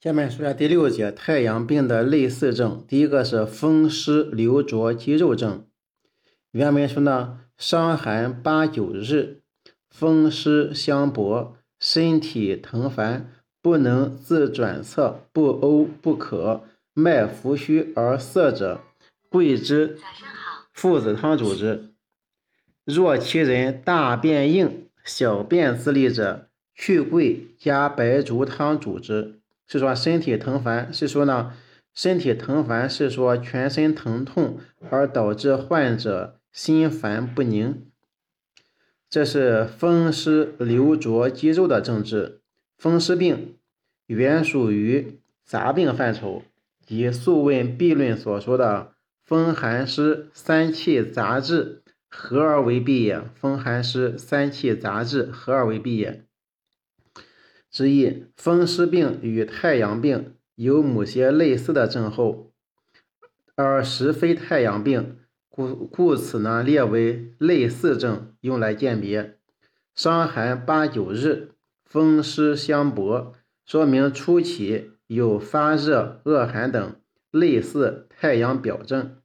下面说下第六节太阳病的类似症。第一个是风湿流浊肌肉症。原文说呢，伤寒八九日，风湿相搏，身体疼烦，不能自转侧，不呕不渴，脉浮虚而涩者，桂枝、附子汤主之。若其人大便硬，小便自利者，去桂加白术汤主之。是说身体疼烦，是说呢身体疼烦是说全身疼痛而导致患者心烦不宁，这是风湿流浊肌肉的症治。风湿病原属于杂病范畴，即《素问·痹论》所说的风寒湿三气杂治，合而为痹也。风寒湿三气杂治，合而为痹也。之一，风湿病与太阳病有某些类似的症候，而实非太阳病，故故此呢列为类似症，用来鉴别。伤寒八九日，风湿相搏，说明初期有发热、恶寒等类似太阳表症，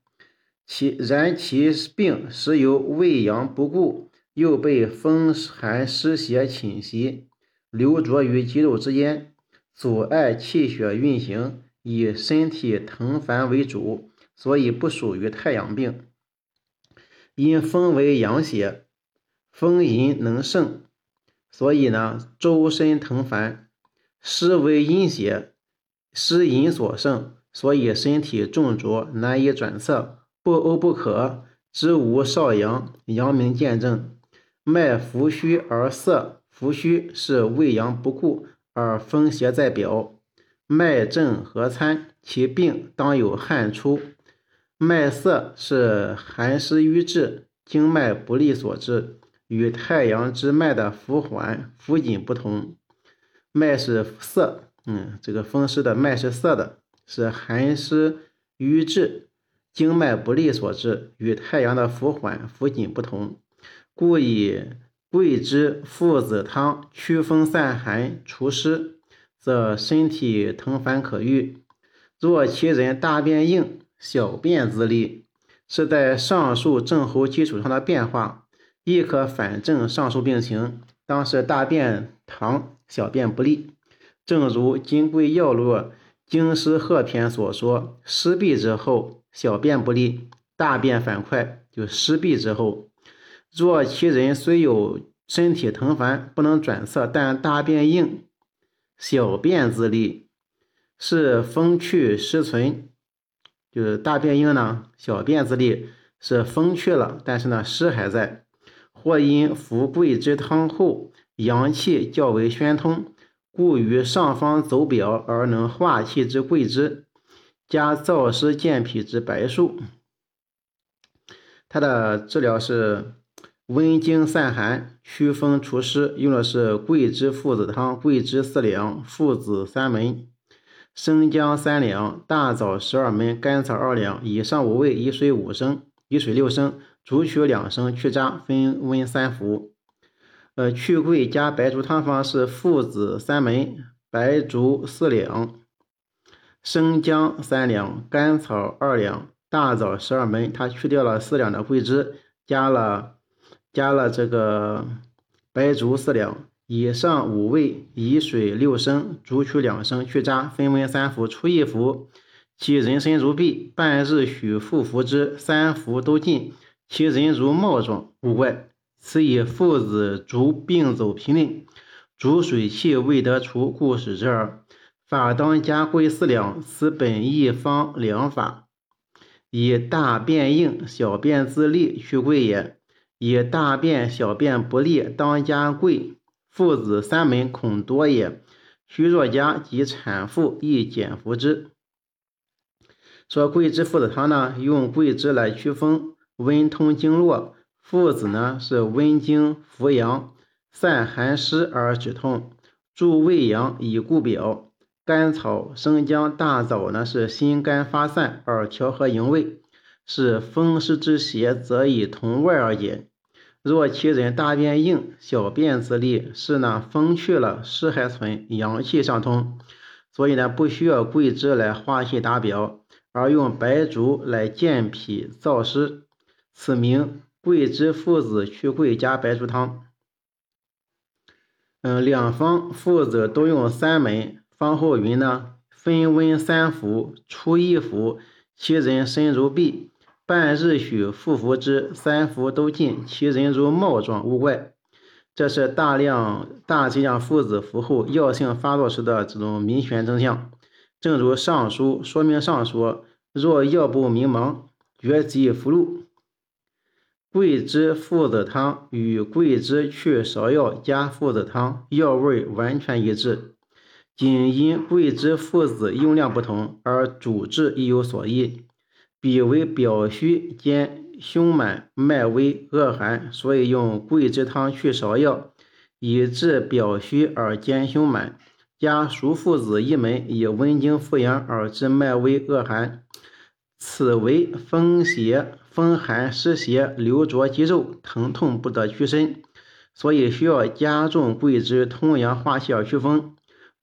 其然其病时由胃阳不固，又被风寒湿邪侵袭。流浊于肌肉之间，阻碍气血运行，以身体疼烦为主，所以不属于太阳病。因风为阳邪，风淫能盛，所以呢周身疼烦；湿为阴邪，湿淫所盛，所以身体重浊，难以转侧，不呕不渴，知无少阳，阳明见证，脉浮虚而涩。浮虚是胃阳不固而风邪在表，脉震和参，其病当有汗出；脉涩是寒湿瘀滞、经脉不利所致，与太阳之脉的浮缓、浮紧不同。脉是涩，嗯，这个风湿的脉是涩的，是寒湿瘀滞、经脉不利所致，与太阳的浮缓、浮紧不同，故以。桂枝附子汤祛风散寒除湿，则身体疼烦可愈。若其人大便硬，小便自利，是在上述症候基础上的变化，亦可反证上述病情。当是大便溏，小便不利。正如《金匮要略·经湿贺篇》所说：“湿痹之后，小便不利，大便反快。”就湿痹之后。若其人虽有身体疼烦，不能转侧，但大便硬，小便自利，是风去湿存，就是大便硬呢，小便自利是风去了，但是呢湿还在，或因服桂枝汤后，阳气较为宣通，故于上方走表而能化气之桂枝，加燥湿健脾之白术，它的治疗是。温经散寒、祛风除湿，用的是桂枝附子汤，桂枝四两，附子三枚，生姜三两，大枣十二枚，甘草二两，以上五味，以水五升，以水六升，煮取两升，去渣，分温三服。呃，去桂加白术汤方是附子三枚，白术四两，生姜三两，甘草二两，大枣十二枚。它去掉了四两的桂枝，加了。加了这个白术四两，以上五味，以水六升，煮取两升，去渣，分温三服，初一服，其人参如痹，半日许复服之，三服都尽，其人如帽状，无怪。此以父子逐病走频令，逐水气未得除，故使之耳。法当加桂四两，此本一方良法，以大便硬，小便自利，去桂也。以大便、小便不利，当加桂、附子三门，恐多也。虚若家，及产妇亦减服之。说桂枝附子汤呢，用桂枝来祛风、温通经络；附子呢是温经扶阳、散寒湿而止痛，助胃阳以固表；甘草、生姜、大枣呢是心肝发散而调和营卫，是风湿之邪，则以同外而解。若其人大便硬，小便自利，是呢风去了，湿还存，阳气上通，所以呢，不需要桂枝来化气达表，而用白术来健脾燥湿，此名桂枝附子去桂加白术汤。嗯，两方附子都用三枚，方后云呢，分温三服，初一服，其人身如篦，半日许复服之，三服都尽，其人如帽状，无怪。这是大量大剂量附子服后药性发作时的这种明显征象。正如上书说明上说，若药不明茫，绝即服入。桂枝附子汤与桂枝去芍药加附子汤药味完全一致，仅因桂枝附子用量不同而主治亦有所异。彼为表虚兼。胸满脉微恶寒，所以用桂枝汤去芍药，以治表虚而兼胸满；加熟附子一枚，以温经复阳而治脉微恶寒。此为风邪、风寒湿邪流浊肌肉，疼痛不得屈伸，所以需要加重桂枝通阳化气而祛风，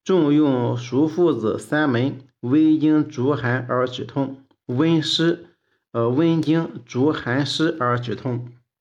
重用熟附子三枚，微经逐寒而止痛，温湿。呃，温经逐寒湿而止痛。